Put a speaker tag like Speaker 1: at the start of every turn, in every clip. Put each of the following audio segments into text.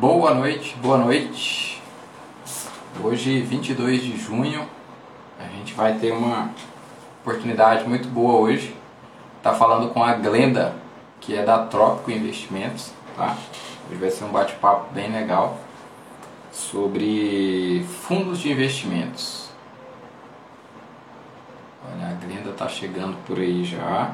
Speaker 1: Boa noite, boa noite. Hoje, 22 de junho, a gente vai ter uma oportunidade muito boa hoje. Tá falando com a Glenda, que é da Trópico Investimentos, tá? Hoje vai ser um bate-papo bem legal sobre fundos de investimentos. Olha, a Glenda tá chegando por aí já.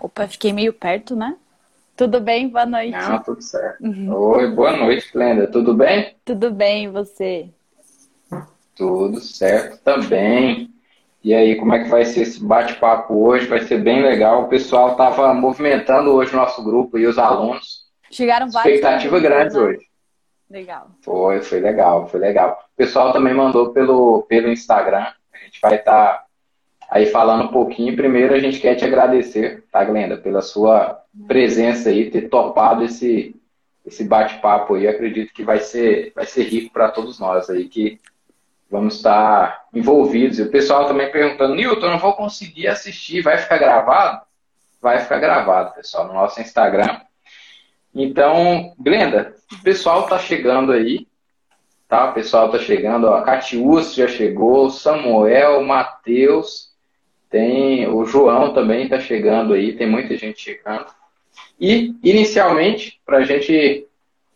Speaker 2: Opa, fiquei meio perto, né? Tudo bem? Boa noite.
Speaker 1: Não, tudo certo. Oi, boa noite, Glenda. Tudo bem?
Speaker 2: Tudo bem, e você?
Speaker 1: Tudo certo também. E aí, como é que vai ser esse bate-papo hoje? Vai ser bem legal. O pessoal estava movimentando hoje o nosso grupo e os alunos.
Speaker 2: Chegaram vários.
Speaker 1: Expectativa grande
Speaker 2: né?
Speaker 1: hoje.
Speaker 2: Legal.
Speaker 1: Foi, foi legal, foi legal. O pessoal também mandou pelo, pelo Instagram. A gente vai estar aí falando um pouquinho. Primeiro, a gente quer te agradecer, tá, Glenda, pela sua presença aí, ter topado esse, esse bate-papo aí. Acredito que vai ser, vai ser rico para todos nós aí, que vamos estar envolvidos. E o pessoal também perguntando, Newton, eu não vou conseguir assistir, vai ficar gravado? Vai ficar gravado, pessoal, no nosso Instagram. Então, Glenda, o pessoal tá chegando aí, tá? O pessoal tá chegando, ó, a Catiúcio já chegou, Samuel, Matheus, tem o João também tá chegando aí, tem muita gente chegando. E, inicialmente, para a gente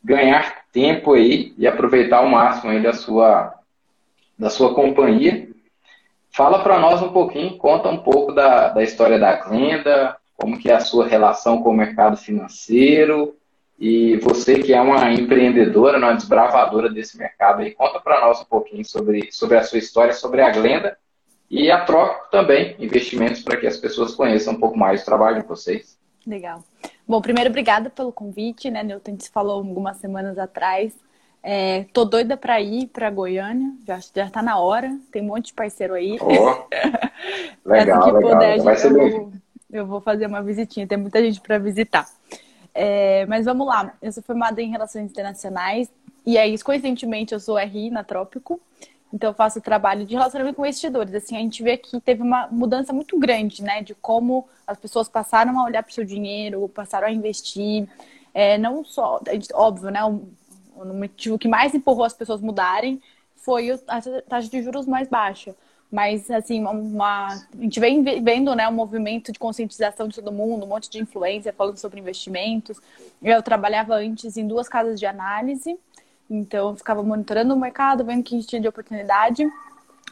Speaker 1: ganhar tempo aí e aproveitar ao máximo aí da sua, da sua companhia, fala para nós um pouquinho, conta um pouco da, da história da Glenda, como que é a sua relação com o mercado financeiro, e você que é uma empreendedora, uma desbravadora desse mercado aí, conta para nós um pouquinho sobre, sobre a sua história, sobre a Glenda e a Trópico também, investimentos para que as pessoas conheçam um pouco mais o trabalho de vocês.
Speaker 2: Legal. Bom, primeiro, obrigada pelo convite, né, Newton? Gente falou algumas semanas atrás. É, tô doida para ir para Goiânia, já, já tá na hora, tem um monte de parceiro aí.
Speaker 1: Oh, legal, assim que legal. Puder,
Speaker 2: Vai ser eu, eu vou fazer uma visitinha, tem muita gente para visitar. É, mas vamos lá, eu sou formada em Relações Internacionais e aí, coincidentemente, eu sou RI na Trópico, então eu faço trabalho de relacionamento com investidores. Assim, a gente vê que teve uma mudança muito grande, né, de como as pessoas passaram a olhar para o seu dinheiro, passaram a investir. É, não só, óbvio, né, o, o motivo que mais empurrou as pessoas mudarem foi a taxa de juros mais baixa. Mas, assim, uma, a gente vem vendo né, um movimento de conscientização de todo mundo, um monte de influência falando sobre investimentos. Eu trabalhava antes em duas casas de análise, então eu ficava monitorando o mercado, vendo o que tinha de oportunidade.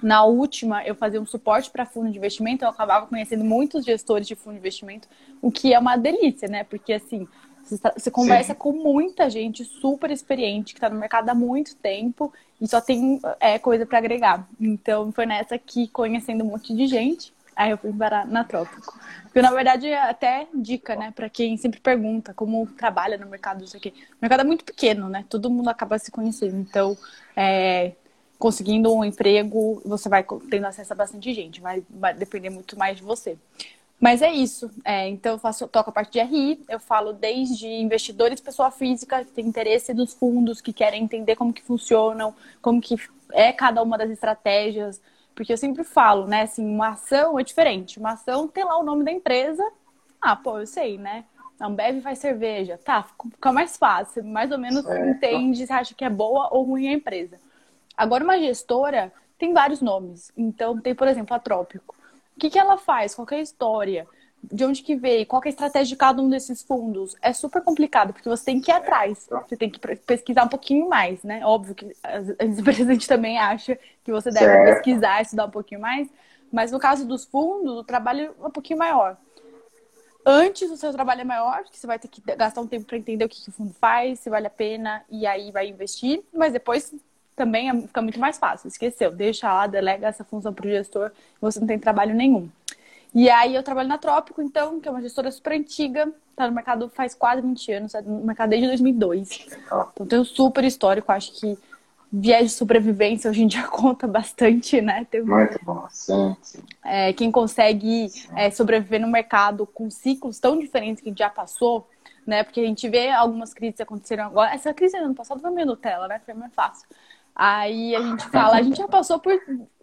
Speaker 2: Na última, eu fazia um suporte para fundo de investimento, eu acabava conhecendo muitos gestores de fundo de investimento, o que é uma delícia, né? Porque, assim, você conversa Sim. com muita gente super experiente que está no mercado há muito tempo e só tem é, coisa para agregar. Então foi nessa que, conhecendo um monte de gente, aí eu fui parar na Trópico. Porque na verdade é até dica, né, para quem sempre pergunta como trabalha no mercado, isso aqui. O mercado é muito pequeno, né? Todo mundo acaba se conhecendo. Então, é, conseguindo um emprego, você vai tendo acesso a bastante gente, vai, vai depender muito mais de você. Mas é isso. É, então eu faço, toco a parte de RI, eu falo desde investidores, pessoa física, que tem interesse dos fundos, que querem entender como que funcionam, como que é cada uma das estratégias. Porque eu sempre falo, né, assim, uma ação é diferente. Uma ação tem lá o nome da empresa. Ah, pô, eu sei, né? A Ambev faz cerveja. Tá, fica mais fácil. Mais ou menos certo. entende se acha que é boa ou ruim a empresa. Agora, uma gestora tem vários nomes. Então, tem, por exemplo, a Trópico. O que, que ela faz? Qual é a história? De onde que veio? Qual é a estratégia de cada um desses fundos? É super complicado, porque você tem que ir atrás. Você tem que pesquisar um pouquinho mais, né? Óbvio que a presidente também acha que você deve certo. pesquisar, estudar um pouquinho mais. Mas no caso dos fundos, o trabalho é um pouquinho maior. Antes o seu trabalho é maior, porque você vai ter que gastar um tempo para entender o que, que o fundo faz, se vale a pena, e aí vai investir. Mas depois também é, fica muito mais fácil. Esqueceu, deixa lá, delega essa função para o gestor, você não tem trabalho nenhum. E aí eu trabalho na Trópico, então, que é uma gestora super antiga, tá no mercado faz quase 20 anos, tá no mercado desde 2002. Então tem um super histórico, acho que viés de sobrevivência hoje em dia conta bastante, né?
Speaker 1: Tem... Muito bom, sim, sim.
Speaker 2: É, quem consegue é, sobreviver no mercado com ciclos tão diferentes que a gente já passou, né? Porque a gente vê algumas crises aconteceram agora. Essa crise no ano passado foi meio Nutella, né? Foi mais fácil. Aí a gente fala, a gente já passou por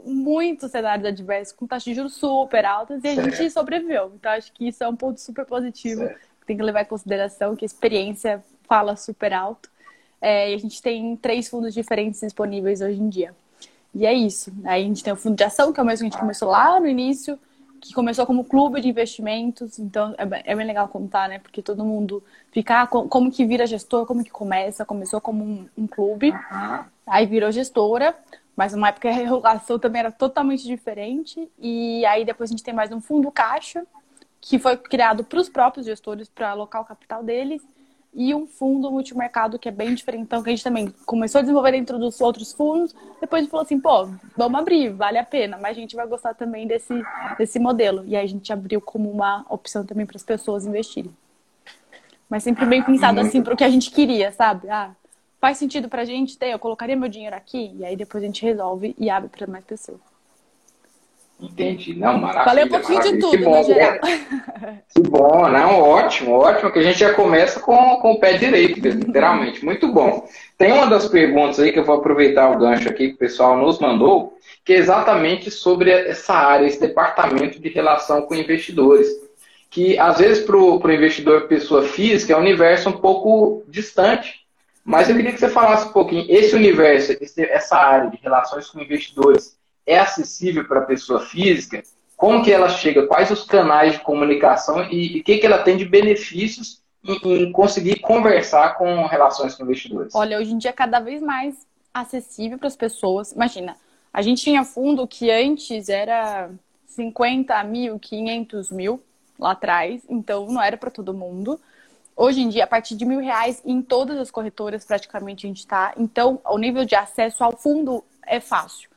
Speaker 2: muitos cenários adversos, com taxas de juros super altas, e a certo. gente sobreviveu. Então, acho que isso é um ponto super positivo. Certo. Tem que levar em consideração que a experiência fala super alto. É, e a gente tem três fundos diferentes disponíveis hoje em dia. E é isso. Aí a gente tem o fundo de ação, que é o mesmo que a gente começou lá no início, que começou como clube de investimentos. Então é bem, é bem legal contar, né? Porque todo mundo fica, ah, como que vira gestor, como que começa. Começou como um, um clube, aí virou gestora. Mas numa época a regulação também era totalmente diferente. E aí depois a gente tem mais um fundo caixa, que foi criado para os próprios gestores, para alocar o capital deles e um fundo multimercado que é bem diferente. Então, que a gente também começou a desenvolver dentro dos outros fundos, depois a gente falou assim, pô, vamos abrir, vale a pena, mas a gente vai gostar também desse, desse modelo. E aí a gente abriu como uma opção também para as pessoas investirem. Mas sempre bem pensado assim para o que a gente queria, sabe? Ah, faz sentido para a gente ter, eu colocaria meu dinheiro aqui, e aí depois a gente resolve e abre para mais pessoas.
Speaker 1: Entendi. Não, maravilha.
Speaker 2: Falei um pouquinho
Speaker 1: maravilha.
Speaker 2: de tudo, que bom, geral.
Speaker 1: Que bom, não, ótimo, ótimo, que a gente já começa com, com o pé direito, literalmente. Muito bom. Tem uma das perguntas aí que eu vou aproveitar o gancho aqui que o pessoal nos mandou, que é exatamente sobre essa área, esse departamento de relação com investidores. Que às vezes para o investidor pessoa física é um universo um pouco distante. Mas eu queria que você falasse um pouquinho, esse universo, essa área de relações com investidores, é acessível para a pessoa física? Como que ela chega? Quais os canais de comunicação e o que, que ela tem de benefícios em, em, conseguir conversar com relações com investidores?
Speaker 2: Olha, hoje em dia é cada vez mais acessível para as pessoas. Imagina, a gente tinha fundo que antes era 50 mil, 500 mil lá atrás, então não era para todo mundo. Hoje em dia, a partir de mil reais, em todas as corretoras praticamente a gente está. Então, o nível de acesso ao fundo é fácil.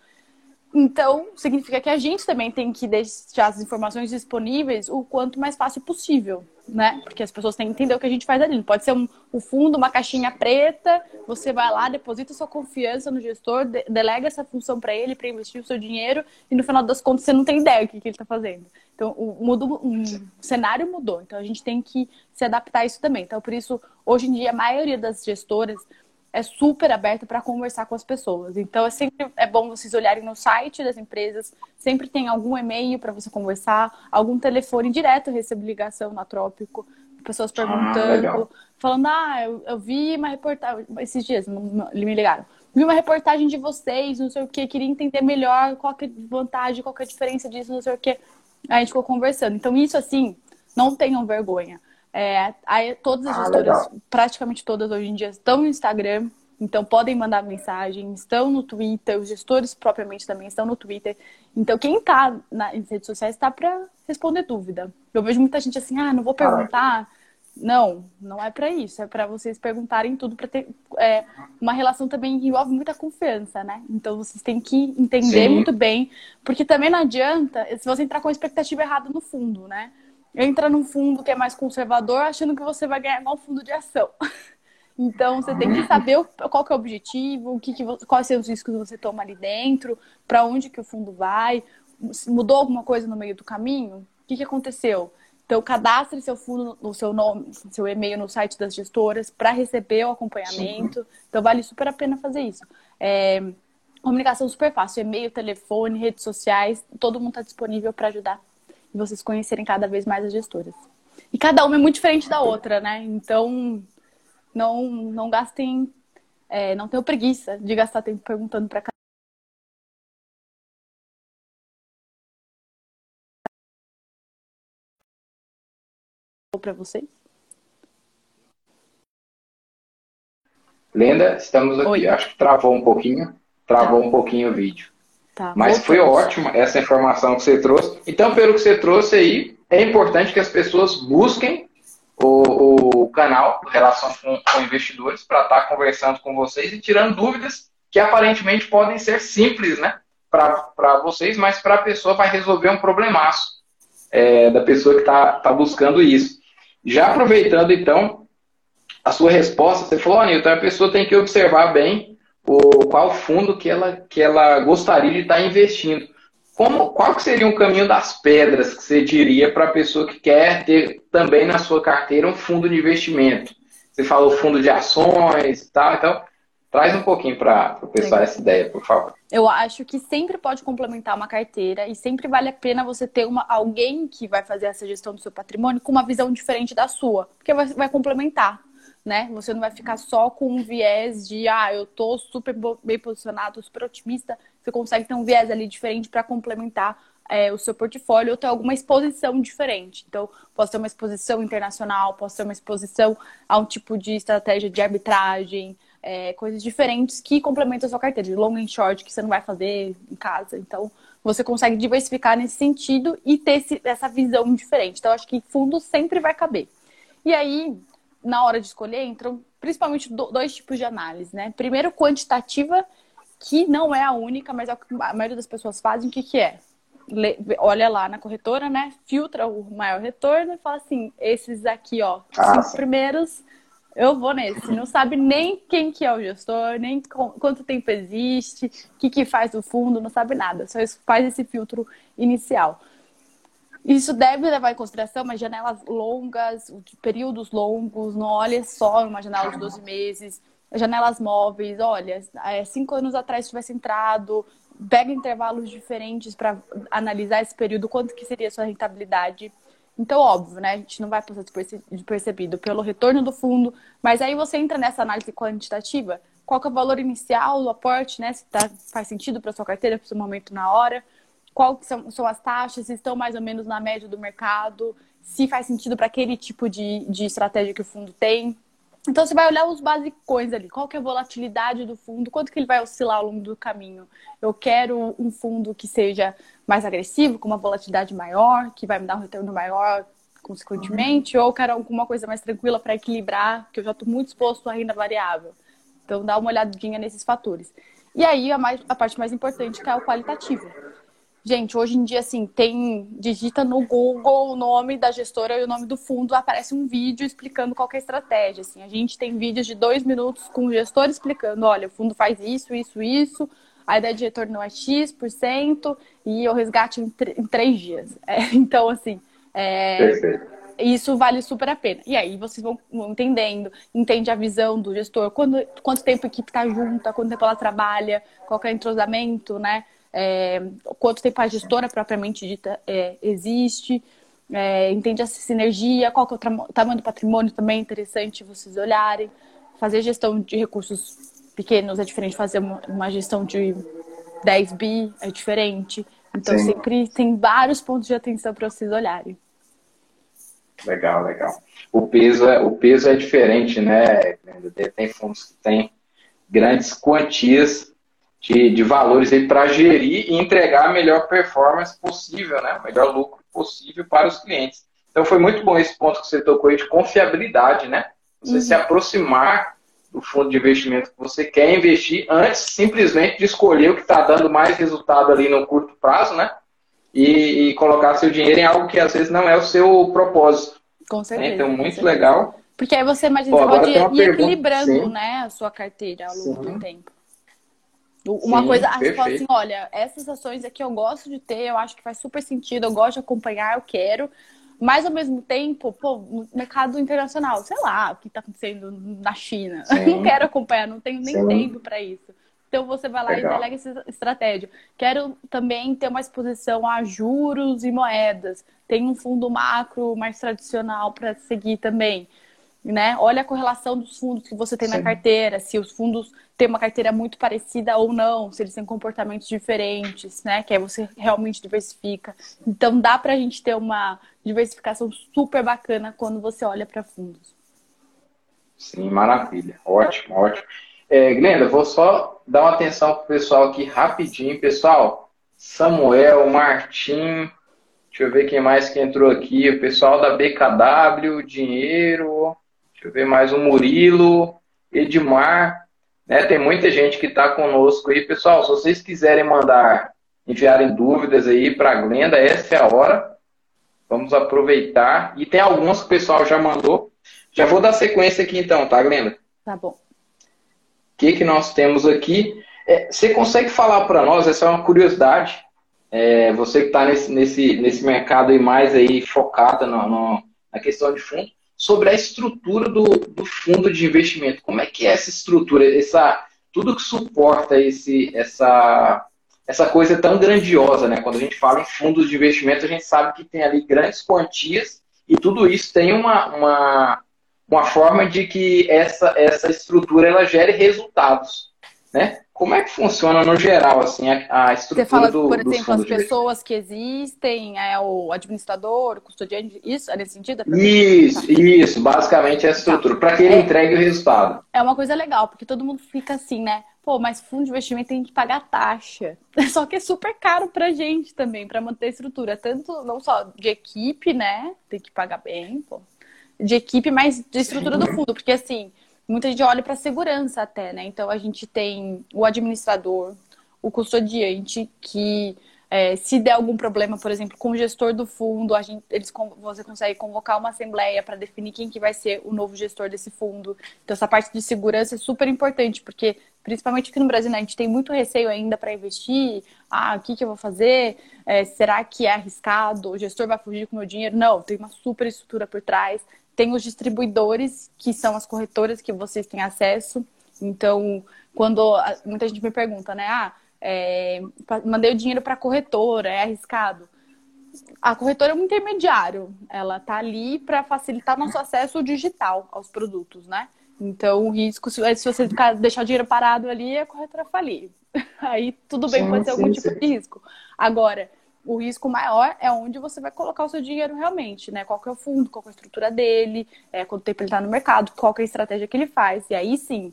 Speaker 2: Então, significa que a gente também tem que deixar as informações disponíveis o quanto mais fácil possível, né? Porque as pessoas têm que entender o que a gente faz ali. Pode ser um, fundo, uma caixinha preta, você vai lá, deposita sua confiança no gestor, de, delega essa função para ele, para investir o seu dinheiro, e no final das contas você não tem ideia do que, que ele está fazendo. Então, o, o cenário mudou. Então, a gente tem que se adaptar a isso também. Então, por isso, hoje em dia, a maioria das gestoras é super aberta para conversar com as pessoas. Então é sempre é bom vocês olharem no site das empresas, sempre tem algum e-mail para você conversar, algum telefone direto, eu recebo ligação na Trópico, pessoas ah, perguntando, ah, falando: "Ah, eu, eu, vi uma reportagem esses dias, me ligaram. Vi uma reportagem de vocês, não sei o que, queria entender melhor qual que é a vantagem, qual que é a diferença disso, não sei o que. Aí a gente ficou conversando. Então isso assim, não tenham vergonha. É, aí, todas as ah, gestoras, legal. praticamente todas hoje em dia, estão no Instagram, então podem mandar mensagem, estão no Twitter, os gestores propriamente também estão no Twitter. Então quem está nas redes sociais está para responder dúvida. Eu vejo muita gente assim, ah, não vou perguntar. Não, não é para isso, é para vocês perguntarem tudo para ter é, uma relação também que envolve muita confiança, né? Então vocês têm que entender Sim. muito bem, porque também não adianta se você entrar com a expectativa errada no fundo, né? Entra num fundo que é mais conservador achando que você vai ganhar igual um fundo de ação. Então, você tem que saber qual que é o objetivo, o que, que quais são os riscos que você toma ali dentro, para onde que o fundo vai, mudou alguma coisa no meio do caminho, o que, que aconteceu? Então, cadastre seu fundo, o seu nome, seu e-mail no site das gestoras para receber o acompanhamento. Então, vale super a pena fazer isso. É, comunicação super fácil, e-mail, telefone, redes sociais, todo mundo está disponível para ajudar vocês conhecerem cada vez mais as gestoras. E cada uma é muito diferente da outra, né? Então, não, não gastem, é, não tenham preguiça de gastar tempo perguntando para cada para vocês?
Speaker 1: Lenda, estamos aqui. Oi. Acho que travou um pouquinho. Travou tá. um pouquinho o vídeo. Tá, Mas foi ótima essa informação que você trouxe. Então, pelo que você trouxe aí, é importante que as pessoas busquem o, o canal Relação com, com Investidores para estar tá conversando com vocês e tirando dúvidas que aparentemente podem ser simples, né? Para vocês, mas para a pessoa vai resolver um problemaço é, da pessoa que está tá buscando isso. Já aproveitando, então, a sua resposta, você falou, Anilton, a pessoa tem que observar bem o, qual fundo que ela, que ela gostaria de estar investindo. Como, qual que seria o caminho das pedras que você diria para a pessoa que quer ter também na sua carteira um fundo de investimento? Você falou fundo de ações e tal, então traz um pouquinho para o pessoal essa ideia, por favor.
Speaker 2: Eu acho que sempre pode complementar uma carteira e sempre vale a pena você ter uma, alguém que vai fazer essa gestão do seu patrimônio com uma visão diferente da sua, porque vai, vai complementar. Né? Você não vai ficar só com um viés de, ah, eu tô super bem posicionado, super otimista. Você consegue ter um viés ali diferente para complementar é, o seu portfólio ou ter alguma exposição diferente. Então, posso ter uma exposição internacional, posso ter uma exposição a um tipo de estratégia de arbitragem, é, coisas diferentes que complementam a sua carteira, de long and short, que você não vai fazer em casa. Então, você consegue diversificar nesse sentido e ter esse, essa visão diferente. Então, acho que fundo sempre vai caber. E aí, na hora de escolher, entram principalmente dois tipos de análise, né? Primeiro, quantitativa, que não é a única, mas é o que a maioria das pessoas fazem. O que, que é? olha lá na corretora, né? Filtra o maior retorno e fala assim: esses aqui, ó, ah, cinco primeiros, eu vou nesse. Não sabe nem quem que é o gestor, nem quanto tempo existe, o que, que faz o fundo, não sabe nada. Só faz esse filtro inicial. Isso deve levar em consideração umas janelas longas, períodos longos, não olha só uma janela de 12 meses, janelas móveis, olha, cinco anos atrás tivesse entrado, pega intervalos diferentes para analisar esse período, quanto que seria a sua rentabilidade. Então, óbvio, né? A gente não vai passar despercebido pelo retorno do fundo, mas aí você entra nessa análise quantitativa, qual é o valor inicial do aporte, né? Se tá, faz sentido para sua carteira, para o seu momento na hora, qual são, são as taxas, se estão mais ou menos na média do mercado, se faz sentido para aquele tipo de, de estratégia que o fundo tem. Então você vai olhar os basicões ali, qual que é a volatilidade do fundo, quanto que ele vai oscilar ao longo do caminho. Eu quero um fundo que seja mais agressivo, com uma volatilidade maior, que vai me dar um retorno maior consequentemente, uhum. ou quero alguma coisa mais tranquila para equilibrar, que eu já estou muito exposto à renda variável. Então dá uma olhadinha nesses fatores. E aí a, mais, a parte mais importante que é o qualitativo. Gente, hoje em dia, assim, tem. Digita no Google o nome da gestora e o nome do fundo, aparece um vídeo explicando qual é a estratégia. Assim. A gente tem vídeos de dois minutos com o gestor explicando: olha, o fundo faz isso, isso, isso, a ideia de retorno é X% por cento e o resgate em, em três dias. É, então, assim. É, isso vale super a pena. E aí vocês vão, vão entendendo, entende a visão do gestor, quando, quanto tempo a equipe está junta, quanto tempo ela trabalha, qual é o entrosamento, né? É, quanto tempo a gestora propriamente dita é, existe, é, entende essa sinergia, qual que é o tamanho do patrimônio também é interessante vocês olharem. Fazer gestão de recursos pequenos é diferente de fazer uma, uma gestão de 10 bi, é diferente. Então Sim. sempre tem vários pontos de atenção para vocês olharem.
Speaker 1: Legal, legal. O peso é, o peso é diferente, né? Tem fundos que têm grandes quantias de, de valores aí para gerir e entregar a melhor performance possível, né? o melhor lucro possível para os clientes. Então foi muito bom esse ponto que você tocou aí de confiabilidade, né? Você uhum. se aproximar do fundo de investimento que você quer investir antes simplesmente de escolher o que está dando mais resultado ali no curto prazo, né? E, e, colocar seu dinheiro em algo que às vezes não é o seu propósito.
Speaker 2: Com certeza.
Speaker 1: Então, muito legal.
Speaker 2: Porque aí você imagina, Pô, você pode ir equilibrando né, a sua carteira ao longo Sim. do tempo. Uma Sim, coisa, acho que assim, olha, essas ações aqui eu gosto de ter, eu acho que faz super sentido, eu gosto de acompanhar, eu quero. Mas ao mesmo tempo, pô, mercado internacional, sei lá, o que está acontecendo na China. Não quero acompanhar, não tenho nem Sim. tempo para isso. Então você vai lá Legal. e delega essa estratégia. Quero também ter uma exposição a juros e moedas. Tem um fundo macro mais tradicional para seguir também né? Olha a correlação dos fundos que você tem Sim. na carteira, se os fundos têm uma carteira muito parecida ou não, se eles têm comportamentos diferentes, né? Que aí você realmente diversifica. Então dá para a gente ter uma diversificação super bacana quando você olha para fundos.
Speaker 1: Sim, maravilha. Ótimo, ótimo. É, Glenda, vou só dar uma atenção pro pessoal aqui rapidinho. Pessoal, Samuel, Martim, deixa eu ver quem mais que entrou aqui. O pessoal da BKW, Dinheiro, Deixa eu ver mais o Murilo, Edmar. Né? Tem muita gente que está conosco aí. Pessoal, se vocês quiserem mandar, enviarem dúvidas aí para a Glenda, essa é a hora. Vamos aproveitar. E tem algumas que o pessoal já mandou. Já vou dar sequência aqui então, tá, Glenda?
Speaker 2: Tá bom.
Speaker 1: que, que nós temos aqui? É, você consegue falar para nós, essa é uma curiosidade, é, você que está nesse, nesse, nesse mercado aí mais aí focada no, na questão de fundo, sobre a estrutura do, do fundo de investimento. Como é que é essa estrutura, essa, tudo que suporta esse, essa, essa coisa tão grandiosa, né? Quando a gente fala em fundos de investimento, a gente sabe que tem ali grandes quantias e tudo isso tem uma, uma, uma forma de que essa, essa estrutura ela gere resultados, né? Como é que funciona no geral assim a, a estrutura
Speaker 2: Você fala,
Speaker 1: do,
Speaker 2: por exemplo, as pessoas que existem, é o administrador, o custodiante, isso é nesse sentido?
Speaker 1: É isso, tá. isso, basicamente é a estrutura, para que ele é, entregue o resultado.
Speaker 2: É uma coisa legal, porque todo mundo fica assim, né? Pô, mas fundo de investimento tem que pagar taxa. Só que é super caro pra gente também, para manter a estrutura. Tanto, não só de equipe, né? Tem que pagar bem, pô. De equipe, mas de estrutura do fundo. Porque assim, muita gente olha para segurança até, né? Então a gente tem o administrador, o custodiante, que é, se der algum problema, por exemplo, com o gestor do fundo, a gente, eles, você consegue convocar uma assembleia para definir quem que vai ser o novo gestor desse fundo. Então essa parte de segurança é super importante, porque principalmente aqui no Brasil, né, a gente tem muito receio ainda para investir. Ah, o que, que eu vou fazer? É, será que é arriscado? O gestor vai fugir com o meu dinheiro? Não, tem uma super estrutura por trás tem os distribuidores, que são as corretoras que vocês têm acesso. Então, quando muita gente me pergunta, né? Ah, é, mandei o dinheiro para a corretora, é arriscado. A corretora é um intermediário, ela tá ali para facilitar nosso acesso digital aos produtos, né? Então, o risco, se, se você ficar, deixar o dinheiro parado ali, a corretora falir. Aí tudo bem, sim, pode ser sim, algum tipo sim. de risco. Agora, o risco maior é onde você vai colocar o seu dinheiro realmente, né? Qual que é o fundo, qual é a estrutura dele, é, quanto tempo ele está no mercado, qual é a estratégia que ele faz. E aí sim,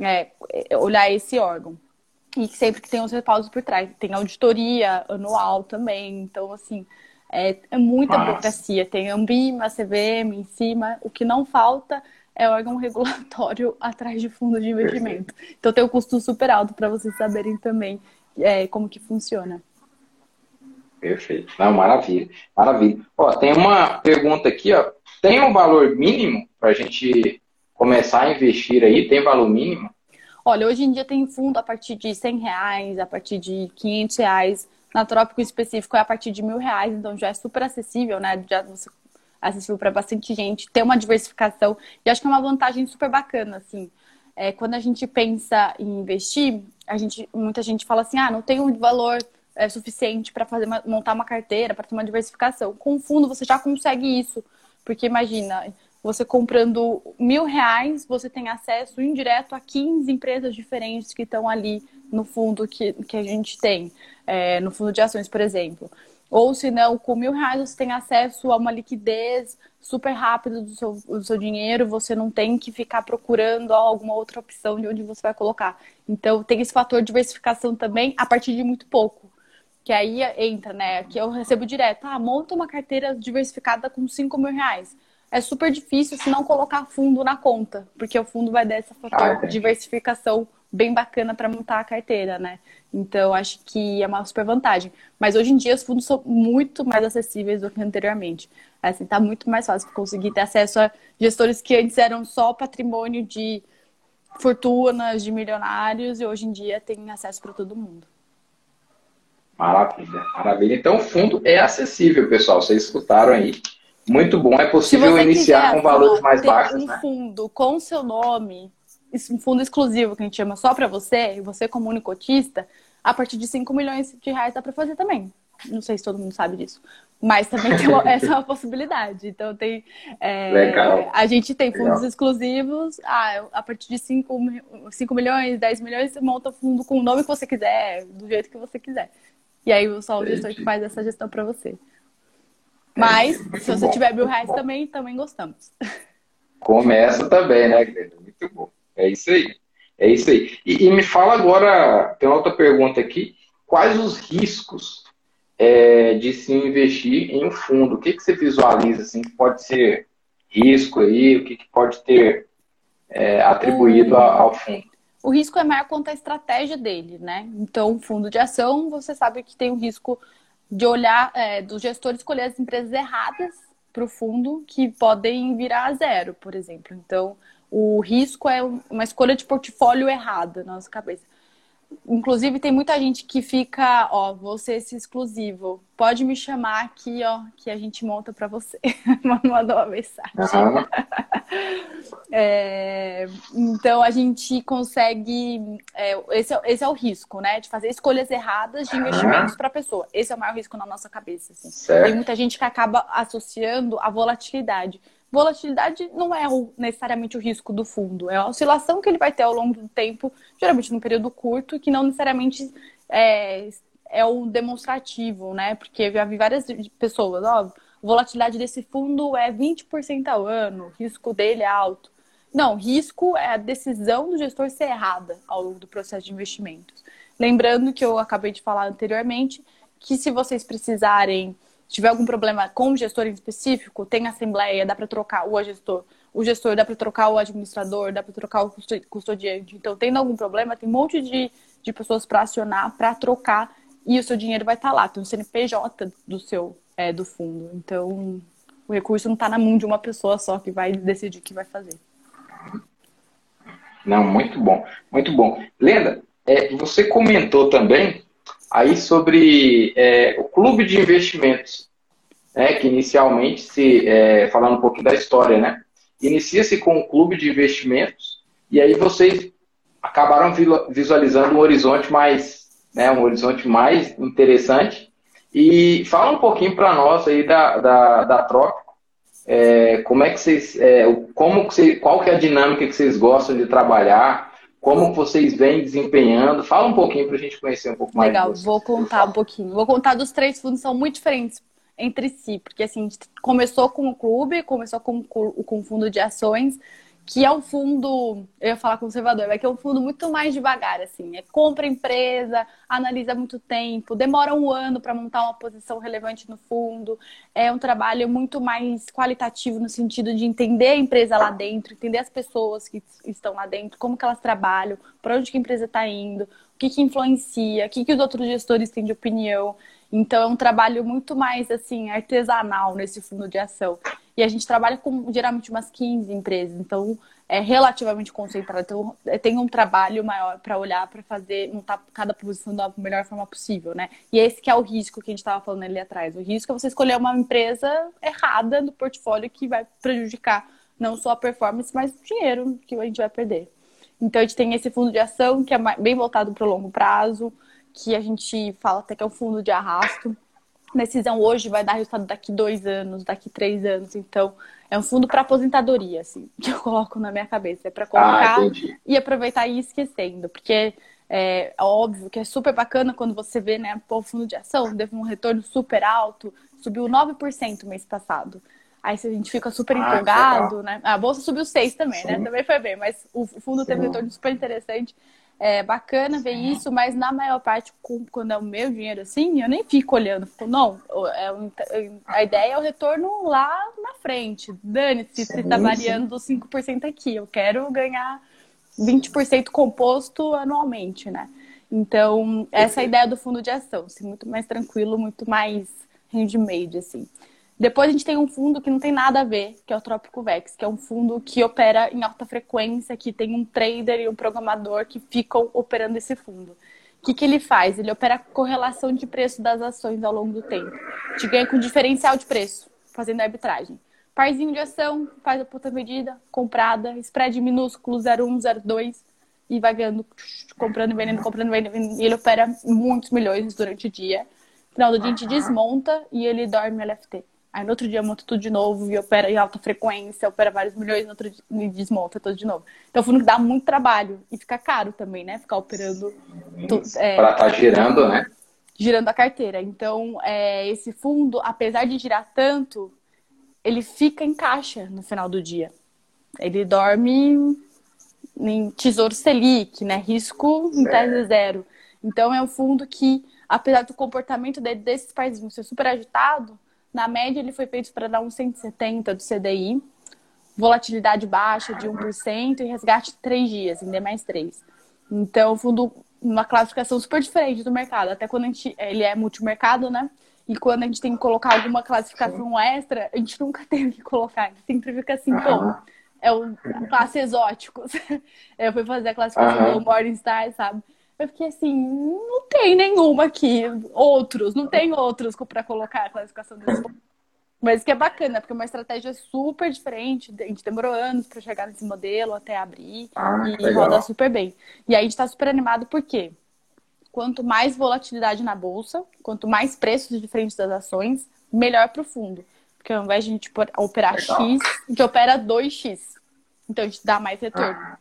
Speaker 2: é, é, olhar esse órgão. E sempre que tem os respaldos por trás. Tem auditoria anual também. Então, assim, é, é muita Nossa. burocracia. Tem Ambima, CVM em cima. O que não falta é órgão regulatório atrás de fundo de investimento. Então tem um custo super alto para vocês saberem também é, como que funciona.
Speaker 1: Perfeito. Não, maravilha. Maravilha. Ó, tem uma pergunta aqui, ó. Tem um valor mínimo para a gente começar a investir aí? Tem valor mínimo?
Speaker 2: Olha, hoje em dia tem fundo a partir de 100 reais, a partir de 500 reais. Na Trópico específico é a partir de mil reais, então já é super acessível, né? Já você acessível para bastante gente, ter uma diversificação. E acho que é uma vantagem super bacana, assim. É, quando a gente pensa em investir, a gente, muita gente fala assim, ah, não tem um valor é suficiente para fazer uma, montar uma carteira, para ter uma diversificação. Com o fundo você já consegue isso, porque imagina, você comprando mil reais, você tem acesso indireto a 15 empresas diferentes que estão ali no fundo que, que a gente tem, é, no fundo de ações, por exemplo. Ou se não, com mil reais você tem acesso a uma liquidez super rápida do seu, do seu dinheiro, você não tem que ficar procurando alguma outra opção de onde você vai colocar. Então tem esse fator de diversificação também a partir de muito pouco. Que aí entra, né? Que eu recebo direto. Ah, monta uma carteira diversificada com 5 mil reais. É super difícil se não colocar fundo na conta, porque o fundo vai dar essa fator diversificação bem bacana para montar a carteira, né? Então, acho que é uma super vantagem. Mas hoje em dia os fundos são muito mais acessíveis do que anteriormente. Assim, tá muito mais fácil conseguir ter acesso a gestores que antes eram só patrimônio de fortunas, de milionários, e hoje em dia tem acesso para todo mundo.
Speaker 1: Maravilha, maravilha. Então, o fundo é acessível, pessoal. Vocês escutaram aí. Muito bom. É possível iniciar com valores mais baixos.
Speaker 2: Um
Speaker 1: né?
Speaker 2: fundo com seu nome, um fundo exclusivo que a gente chama só para você, e você como único cotista, a partir de 5 milhões de reais dá para fazer também. Não sei se todo mundo sabe disso. Mas também tem uma, essa é uma possibilidade. Então tem. É,
Speaker 1: Legal.
Speaker 2: A gente tem fundos Legal. exclusivos. Ah, a partir de 5, 5 milhões, 10 milhões, você monta o fundo com o nome que você quiser, do jeito que você quiser. E aí só o gestor que faz essa gestão para você. Mas, é, se você bom. tiver mil reais também, também gostamos.
Speaker 1: Começa também, né, Greta? Muito bom. É isso aí. É isso aí. E, e, me fala agora, tem outra pergunta aqui. Quais os riscos é, de se investir em um fundo? O que, que você visualiza assim, que pode ser risco aí? O que, que pode ter é, atribuído ao fundo?
Speaker 2: O risco é maior quanto à estratégia dele, né? Então, fundo de ação, você sabe que tem o risco de olhar, é, do gestor escolher as empresas erradas para o fundo que podem virar a zero, por exemplo. Então, o risco é uma escolha de portfólio errada na nossa cabeça. Inclusive, tem muita gente que fica, ó, vou ser esse exclusivo. Pode me chamar aqui, ó, que a gente monta para você. Mandou uma mensagem. Uhum. é, então, a gente consegue. É, esse, é, esse é o risco, né? De fazer escolhas erradas de investimentos uhum. para a pessoa. Esse é o maior risco na nossa cabeça. Assim. Tem muita gente que acaba associando a volatilidade volatilidade não é necessariamente o risco do fundo, é a oscilação que ele vai ter ao longo do tempo, geralmente num período curto, que não necessariamente é, é o demonstrativo, né? Porque eu já vi várias pessoas, ó, volatilidade desse fundo é 20% ao ano, risco dele é alto. Não, risco é a decisão do gestor ser errada ao longo do processo de investimentos. Lembrando que eu acabei de falar anteriormente que se vocês precisarem tiver algum problema com o gestor em específico, tem assembleia, dá para trocar o gestor. O gestor dá para trocar o administrador, dá para trocar o custodiante. Então, tendo algum problema, tem um monte de, de pessoas para acionar, para trocar, e o seu dinheiro vai estar tá lá. Tem o CNPJ do seu é, do fundo. Então, o recurso não está na mão de uma pessoa só que vai decidir o que vai fazer.
Speaker 1: Não, muito bom, muito bom. Lenda, é, você comentou também aí sobre é, o clube de investimentos, né, que inicialmente, se é, falando um pouquinho da história, né, inicia-se com o clube de investimentos e aí vocês acabaram visualizando um horizonte mais, né, um horizonte mais interessante. E fala um pouquinho para nós aí da, da, da Trópico, é, como é que vocês, é, como que vocês, qual que é a dinâmica que vocês gostam de trabalhar, como vocês vêm desempenhando. Fala um pouquinho para a gente conhecer um pouco mais.
Speaker 2: Legal, vou contar um pouquinho. Vou contar dos três fundos, são muito diferentes entre si, porque assim, começou com o clube, começou com, com o fundo de ações, que é um fundo, eu ia falar conservador, mas que é um fundo muito mais devagar, assim. É compra empresa, analisa muito tempo, demora um ano para montar uma posição relevante no fundo. É um trabalho muito mais qualitativo no sentido de entender a empresa lá dentro, entender as pessoas que estão lá dentro, como que elas trabalham, para onde que a empresa está indo, o que, que influencia, o que, que os outros gestores têm de opinião. Então é um trabalho muito mais assim artesanal nesse fundo de ação. E a gente trabalha com geralmente umas 15 empresas, então é relativamente concentrado. Então tem um trabalho maior para olhar, para fazer, montar cada posição da melhor forma possível, né? E esse que é o risco que a gente estava falando ali atrás. O risco é você escolher uma empresa errada no portfólio que vai prejudicar não só a performance, mas o dinheiro que a gente vai perder. Então a gente tem esse fundo de ação que é bem voltado para o longo prazo, que a gente fala até que é um fundo de arrasto decisão hoje vai dar resultado daqui dois anos, daqui três anos. Então, é um fundo para aposentadoria, assim, que eu coloco na minha cabeça. É para colocar ah, e aproveitar e ir esquecendo. Porque é, é óbvio que é super bacana quando você vê, né, o fundo de ação, teve um retorno super alto, subiu 9% mês passado. Aí a gente fica super ah, empolgado, né? A bolsa subiu 6 também, né? Sim. né? Também foi bem, mas o fundo teve um retorno super interessante é bacana ver isso, mas na maior parte, quando é o meu dinheiro assim, eu nem fico olhando. Fico, não, é, a ideia é o retorno lá na frente. Dane-se se está variando dos 5% aqui. Eu quero ganhar 20% composto anualmente, né? Então, essa é a ideia do fundo de ação. Assim, muito mais tranquilo, muito mais handmade, assim. Depois a gente tem um fundo que não tem nada a ver, que é o Trópico Vex, que é um fundo que opera em alta frequência, que tem um trader e um programador que ficam operando esse fundo. O que, que ele faz? Ele opera correlação de preço das ações ao longo do tempo. Te ganha com diferencial de preço, fazendo arbitragem. Parzinho de ação, faz a puta medida, comprada, spread minúsculo 0,1, 0,2 e vai ganhando, comprando e vendendo, comprando e vendendo. E ele opera muitos milhões durante o dia. No final do dia a gente desmonta e ele dorme LFT. Aí no outro dia monta tudo de novo e opera em alta frequência, opera vários milhões, no outro dia e desmonta tudo de novo. Então o fundo dá muito trabalho e fica caro também, né? Ficar operando.
Speaker 1: É, Para estar tá girando, né?
Speaker 2: Girando a carteira. Então, é, esse fundo, apesar de girar tanto, ele fica em caixa no final do dia. Ele dorme em tesouro Selic, né? Risco em tese zero. Então é um fundo que, apesar do comportamento dele, desses países ser super agitado, na média, ele foi feito para dar uns 170 do CDI, volatilidade baixa de 1% e resgate de 3 dias, em D mais 3. Então, fundo, uma classificação super diferente do mercado. Até quando a gente, ele é multimercado, né? E quando a gente tem que colocar alguma classificação extra, a gente nunca tem que colocar. Sempre fica assim, pô, é o classe exóticos. Eu fui fazer a classificação uhum. do Morningstar, sabe? Eu fiquei assim, não tem nenhuma aqui, outros, não tem outros para colocar a classificação desse mas que é bacana, porque é uma estratégia super diferente. A gente demorou anos para chegar nesse modelo até abrir ah, e legal. roda super bem. E aí a gente está super animado porque quanto mais volatilidade na bolsa, quanto mais preços diferentes das ações, melhor para o fundo. Porque ao invés de a gente operar legal. X, a gente opera 2X. Então a gente dá mais retorno. Ah.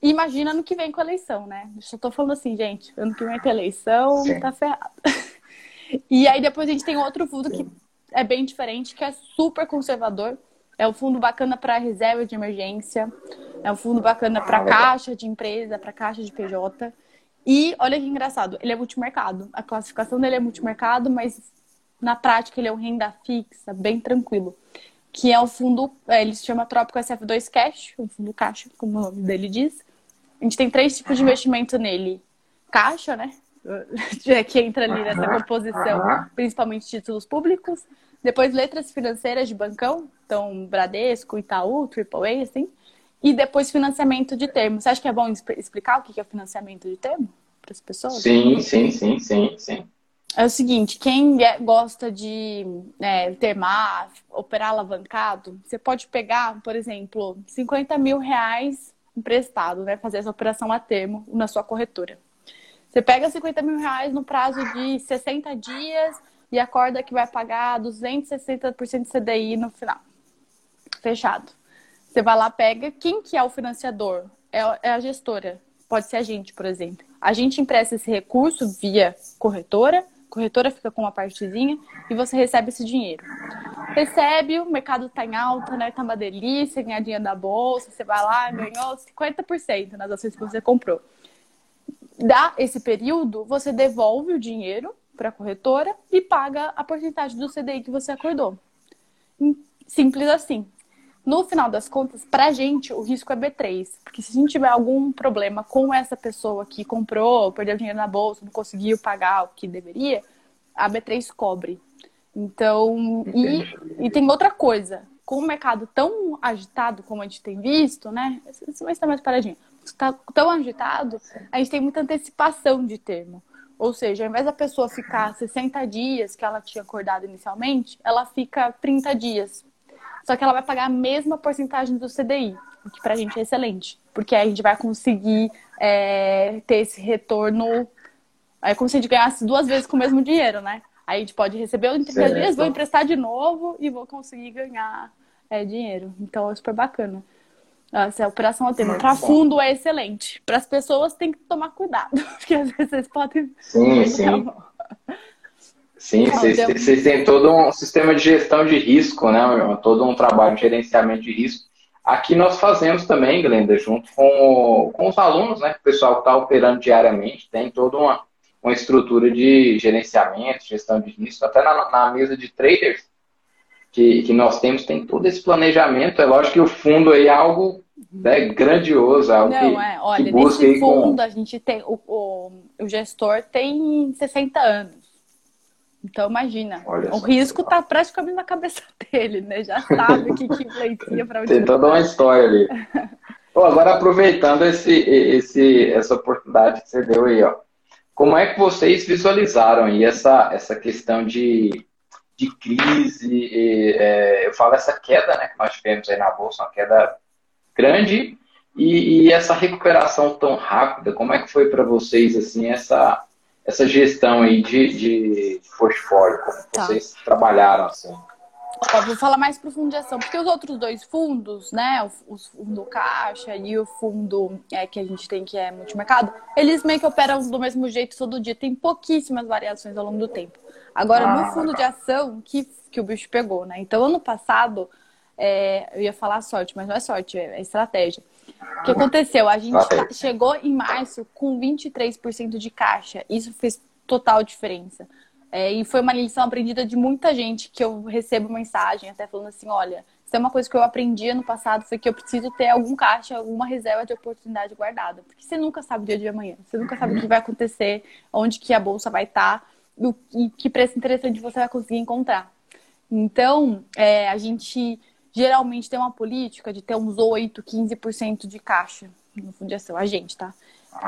Speaker 2: Imagina ano que vem com a eleição, né? Eu só tô falando assim, gente, ano que vem com a eleição, Sim. tá ferrado. e aí depois a gente tem outro fundo que é bem diferente, que é super conservador. É um fundo bacana para reserva de emergência, é um fundo bacana para caixa de empresa, para caixa de PJ. E olha que engraçado, ele é multimercado. A classificação dele é multimercado, mas na prática ele é um renda fixa, bem tranquilo. Que é o fundo, é, ele se chama Trópico SF2 Cash, um fundo caixa, como o nome dele diz. A gente tem três tipos de investimento nele. Caixa, né? que entra ali nessa composição, principalmente títulos públicos. Depois letras financeiras de bancão, então Bradesco, Itaú, AAA, assim. E depois financiamento de termo. Você acha que é bom explicar o que é financiamento de termo para as pessoas?
Speaker 1: Sim, sim, sim, sim, sim.
Speaker 2: É o seguinte, quem é, gosta de é, termar, operar alavancado, você pode pegar, por exemplo, 50 mil reais emprestado, né? Fazer essa operação a termo na sua corretora. Você pega 50 mil reais no prazo de 60 dias e acorda que vai pagar 260% de CDI no final. Fechado. Você vai lá, pega. Quem que é o financiador? É, é a gestora. Pode ser a gente, por exemplo. A gente empresta esse recurso via corretora, corretora fica com uma partezinha e você recebe esse dinheiro. Recebe, o mercado está em alta, né? Tá uma delícia, ganhar dinheiro da bolsa, você vai lá, ganhou 50% nas ações que você comprou dá esse período, você devolve o dinheiro para a corretora e paga a porcentagem do CDI que você acordou. Simples assim. No final das contas, para a gente, o risco é B3. Porque se a gente tiver algum problema com essa pessoa que comprou, perdeu dinheiro na bolsa, não conseguiu pagar o que deveria, a B3 cobre. Então, e, e tem outra coisa. Com o mercado tão agitado como a gente tem visto, né? Esse vai estar mais paradinho está tão agitado, a gente tem muita antecipação de termo. Ou seja, ao invés da pessoa ficar 60 dias que ela tinha acordado inicialmente, ela fica 30 dias. Só que ela vai pagar a mesma porcentagem do CDI, o que pra gente é excelente. Porque aí a gente vai conseguir é, ter esse retorno. Aí como se a gente ganhasse duas vezes com o mesmo dinheiro, né? Aí a gente pode receber 30 dias, vou emprestar de novo e vou conseguir ganhar é, dinheiro. Então é super bacana. Essa é a operação ao termo. Para fundo é excelente. Para as pessoas tem que tomar cuidado, porque às vezes vocês podem.
Speaker 1: Sim, sim. Sim, vocês, têm todo um sistema de gestão de risco, né? Todo um trabalho de gerenciamento de risco. Aqui nós fazemos também, Glenda, junto com, com os alunos, né? O pessoal que está operando diariamente tem toda uma, uma estrutura de gerenciamento, gestão de risco, até na, na mesa de traders que, que nós temos tem todo esse planejamento. É lógico que o fundo aí é algo né, grandioso, algo
Speaker 2: Não,
Speaker 1: que,
Speaker 2: é. Olha, que busca nesse fundo com... a gente tem o, o, o, gestor tem 60 anos. Então imagina, Olha o risco está praticamente na cabeça dele, né? Já sabe o que, que influencia para onde
Speaker 1: Tem toda uma história ali. Bom, agora aproveitando esse, esse, essa oportunidade que você deu aí, ó. Como é que vocês visualizaram aí essa, essa questão de de crise, e, é, eu falo essa queda né, que nós tivemos aí na Bolsa, uma queda grande, e, e essa recuperação tão rápida, como é que foi para vocês assim essa, essa gestão aí de, de portfólio, como tá. vocês trabalharam assim?
Speaker 2: Ó, vou falar mais para fundo de ação, porque os outros dois fundos, né, o, o fundo caixa e o fundo é, que a gente tem que é multimercado, eles meio que operam do mesmo jeito todo dia, tem pouquíssimas variações ao longo do tempo. Agora, ah, no fundo de ação, que, que o bicho pegou, né? Então, ano passado, é, eu ia falar sorte, mas não é sorte, é estratégia. O que aconteceu? A gente tá, chegou em março com 23% de caixa. Isso fez total diferença. É, e foi uma lição aprendida de muita gente que eu recebo mensagem até falando assim, olha, isso é uma coisa que eu aprendi ano passado, foi que eu preciso ter algum caixa, alguma reserva de oportunidade guardada. Porque você nunca sabe o dia de amanhã, você nunca sabe o que vai acontecer, onde que a bolsa vai estar. Tá e que preço interessante você vai conseguir encontrar. Então, é, a gente geralmente tem uma política de ter uns 8, 15% de caixa no fundo de ação, a gente, tá?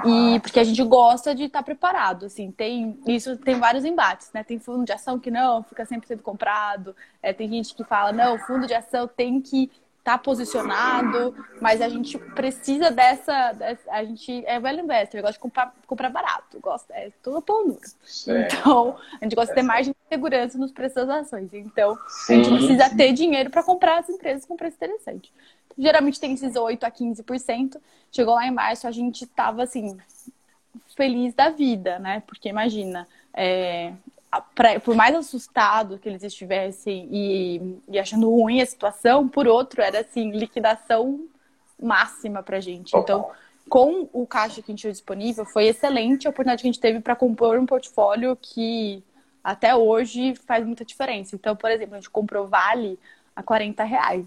Speaker 2: E porque a gente gosta de estar tá preparado, assim, tem isso tem vários embates, né? Tem fundo de ação que não, fica sempre sendo comprado, é, tem gente que fala, não, fundo de ação tem que tá posicionado, mas a gente precisa dessa, dessa, a gente é velho investor, gosta de comprar, comprar barato, gosta, é tudo pão duro. Então, a gente gosta de ter margem de segurança nos preços das ações. Então, sim, a gente precisa sim. ter dinheiro para comprar as empresas com preço interessante geralmente tem esses 8 a 15%. Chegou lá em março, a gente estava assim, feliz da vida, né? Porque imagina, é, pra, por mais assustado que eles estivessem e, e, achando ruim a situação, por outro, era assim, liquidação máxima pra gente. Então, com o caixa que a gente tinha disponível, foi excelente a oportunidade que a gente teve para compor um portfólio que até hoje faz muita diferença. Então, por exemplo, a gente comprou Vale a 40 reais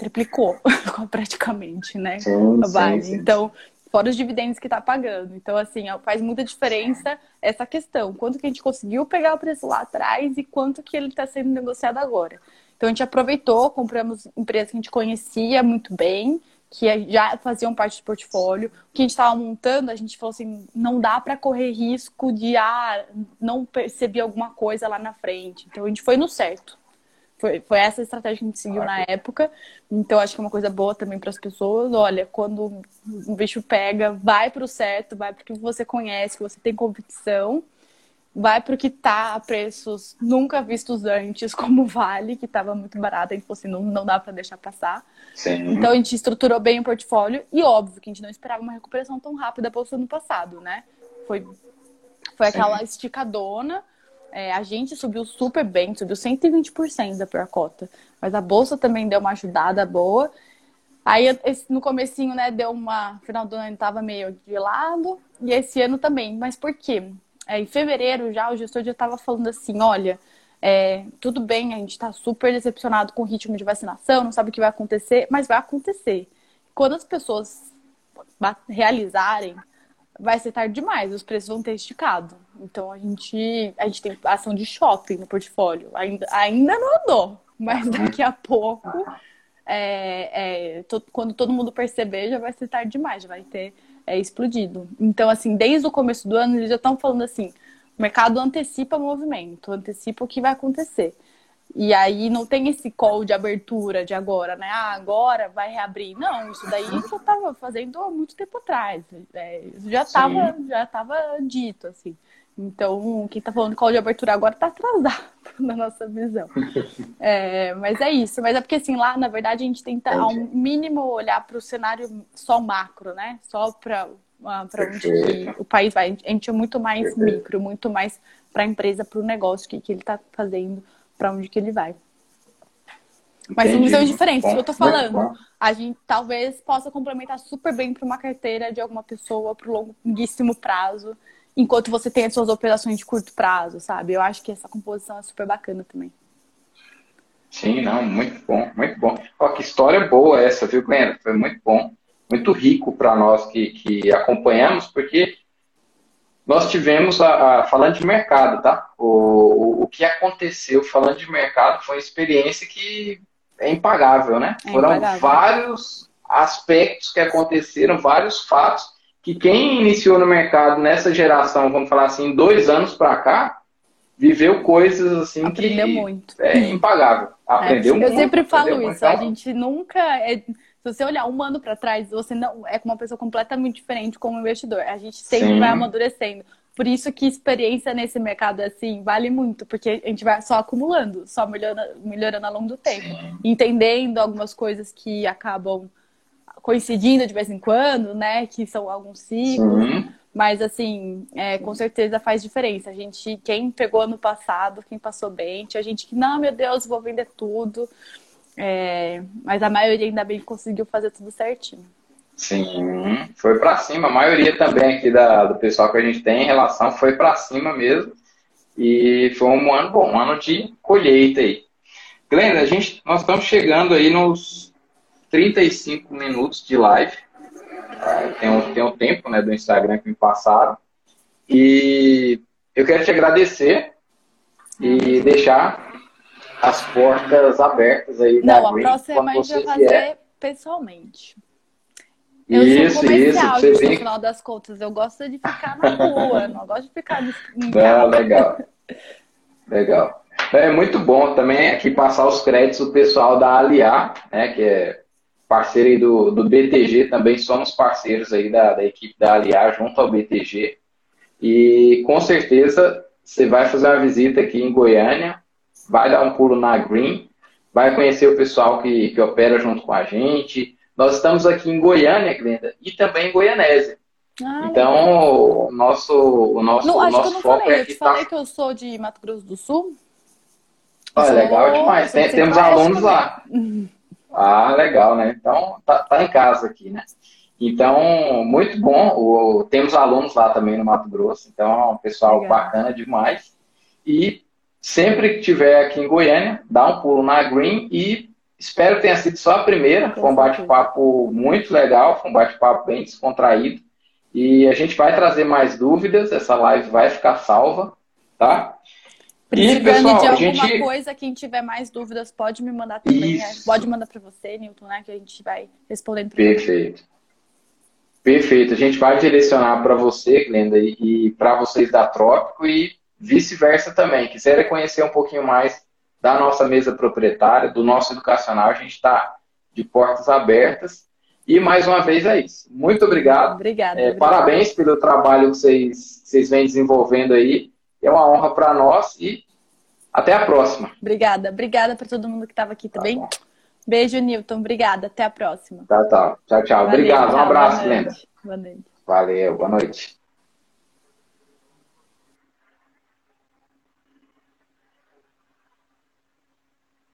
Speaker 2: triplicou praticamente, né? Sim, sim, sim. Então, fora os dividendos que está pagando. Então, assim, faz muita diferença essa questão. Quanto que a gente conseguiu pegar o preço lá atrás e quanto que ele está sendo negociado agora. Então, a gente aproveitou, compramos empresas que a gente conhecia muito bem, que já faziam parte do portfólio. O que a gente estava montando, a gente falou assim, não dá para correr risco de, ah, não perceber alguma coisa lá na frente. Então, a gente foi no certo. Foi, foi essa a estratégia que a gente seguiu ah, na época. Então, acho que é uma coisa boa também para as pessoas. Olha, quando o bicho pega, vai para o certo, vai para o que você conhece, que você tem convicção. Vai para o que está a preços nunca vistos antes, como Vale, que estava muito barato. A gente falou assim, não, não dá para deixar passar. Sim. Então, a gente estruturou bem o portfólio. E óbvio que a gente não esperava uma recuperação tão rápida para o ano passado, né? Foi, foi aquela esticadona é, a gente subiu super bem, subiu 120% da pior cota. Mas a bolsa também deu uma ajudada boa. Aí no comecinho, né, deu uma. Final do ano estava meio de lado. E esse ano também. Mas por quê? É, em fevereiro já o gestor já estava falando assim, olha, é, tudo bem, a gente está super decepcionado com o ritmo de vacinação, não sabe o que vai acontecer, mas vai acontecer. Quando as pessoas realizarem, vai ser tarde demais, os preços vão ter esticado. Então a gente, a gente tem ação de shopping no portfólio. Ainda, ainda não andou, mas daqui a pouco, é, é, to, quando todo mundo perceber, já vai ser tarde demais, já vai ter é, explodido. Então, assim, desde o começo do ano, eles já estão falando assim: o mercado antecipa movimento, antecipa o que vai acontecer. E aí não tem esse call de abertura de agora, né? Ah, agora vai reabrir. Não, isso daí eu estava fazendo há muito tempo atrás. É, isso já estava já tava dito, assim. Então, quem está falando call de abertura agora está atrasado na nossa visão. É, mas é isso. Mas é porque, assim, lá, na verdade, a gente tenta, ao mínimo, olhar para o cenário só macro, né? Só para ah, onde o país vai. A gente é muito mais micro, muito mais para a empresa, para o negócio, que, que ele está fazendo para onde que ele vai. Mas Entendi. são visões diferentes. Bom, eu tô falando, a gente talvez possa complementar super bem para uma carteira de alguma pessoa para o longuíssimo prazo, enquanto você tem as suas operações de curto prazo, sabe? Eu acho que essa composição é super bacana também.
Speaker 1: Sim, não, muito bom, muito bom. Ó, que história boa essa, viu, Glenda? Foi muito bom, muito rico para nós que, que acompanhamos, porque nós tivemos, a, a, falando de mercado, tá? O, o, o, que aconteceu falando de mercado foi uma experiência que é impagável, né? É Foram impagável. vários aspectos que aconteceram, vários fatos que quem iniciou no mercado nessa geração, vamos falar assim, dois anos para cá, viveu coisas assim
Speaker 2: Aprendeu
Speaker 1: que
Speaker 2: muito.
Speaker 1: é impagável. Aprendeu
Speaker 2: é,
Speaker 1: muito.
Speaker 2: Eu sempre falo isso, a gente nunca é se você olhar um ano para trás, você não é com uma pessoa completamente diferente como investidor. A gente sempre Sim. vai amadurecendo. Por isso que experiência nesse mercado assim vale muito, porque a gente vai só acumulando, só melhorando, melhorando ao longo do tempo, Sim. entendendo algumas coisas que acabam coincidindo de vez em quando, né? Que são alguns ciclos. Sim. Mas assim, é, com certeza faz diferença. A gente, quem pegou ano passado, quem passou bem, tinha gente que, não, meu Deus, vou vender tudo. É, mas a maioria ainda bem conseguiu fazer tudo certinho.
Speaker 1: Sim, foi para cima. A maioria também aqui da, do pessoal que a gente tem em relação foi para cima mesmo. E foi um ano bom, um ano de colheita aí. Glenda, a gente, nós estamos chegando aí nos 35 minutos de live. Tem um, tem um tempo né, do Instagram que me passaram. E eu quero te agradecer e deixar as portas abertas aí
Speaker 2: Não,
Speaker 1: da
Speaker 2: a
Speaker 1: Green.
Speaker 2: próxima a gente vai fazer
Speaker 1: vier.
Speaker 2: pessoalmente. Eu
Speaker 1: Isso,
Speaker 2: sou comercial,
Speaker 1: isso,
Speaker 2: gente, no final das contas. Eu gosto de ficar na rua, não gosto de ficar em
Speaker 1: Não,
Speaker 2: casa.
Speaker 1: legal. Legal. É muito bom também aqui passar os créditos o pessoal da Aliar, né, que é parceiro aí do, do BTG, também somos parceiros aí da, da equipe da Aliar junto ao BTG. E com certeza você vai fazer uma visita aqui em Goiânia, vai dar um pulo na Green, vai conhecer o pessoal que, que opera junto com a gente. Nós estamos aqui em Goiânia, Glenda, e também em Goianésia.
Speaker 2: Ah,
Speaker 1: Então, o nosso, o nosso,
Speaker 2: não,
Speaker 1: o
Speaker 2: acho que eu
Speaker 1: nosso
Speaker 2: não
Speaker 1: foco
Speaker 2: falei.
Speaker 1: é
Speaker 2: Eu
Speaker 1: aqui
Speaker 2: te falei
Speaker 1: tá
Speaker 2: que eu sou de Mato Grosso do Sul.
Speaker 1: Olha, legal demais.
Speaker 2: sou
Speaker 1: Tem- temos alunos lá. Ah, legal, né? Então, tá, tá em casa aqui, né? Então, muito bom. O- temos alunos lá também no Mato Grosso, então é um pessoal
Speaker 2: Legal.
Speaker 1: bacana demais. E sempre que tiver aqui em Goiânia, dá um pulo na Green e espero que tenha sido só a primeira. Foi um bate-papo muito legal, foi um bate-papo bem descontraído. E a gente vai trazer mais dúvidas, essa live vai ficar salva, tá? E,
Speaker 2: Precisando
Speaker 1: pessoal,
Speaker 2: de alguma
Speaker 1: gente.
Speaker 2: coisa, quem tiver mais dúvidas pode me mandar também. né? Pode mandar para você, Newton, né? Que a gente vai respondendo pra você.
Speaker 1: Perfeito. Perfeito. A gente vai direcionar para você, Glenda, e, e para vocês da Trópico e vice-versa também. Quiserem conhecer um pouquinho mais da nossa mesa proprietária, do nosso educacional, a gente está de portas abertas. E mais uma vez é isso. Muito obrigado.
Speaker 2: Obrigada.
Speaker 1: É,
Speaker 2: obrigada.
Speaker 1: parabéns pelo trabalho que vocês, que vocês vêm desenvolvendo aí. É uma honra para nós e até a próxima.
Speaker 2: Obrigada. Obrigada para todo mundo que estava aqui também.
Speaker 1: bom.
Speaker 2: Beijo, Newton. Obrigada. Até a próxima.
Speaker 1: Tá, tá. Tchau, tchau.
Speaker 2: Valeu,
Speaker 1: Obrigado. Um
Speaker 2: tchau.
Speaker 1: abraço,
Speaker 2: Boa noite.
Speaker 1: Glenda.
Speaker 2: Boa noite.
Speaker 1: Valeu. Boa noite.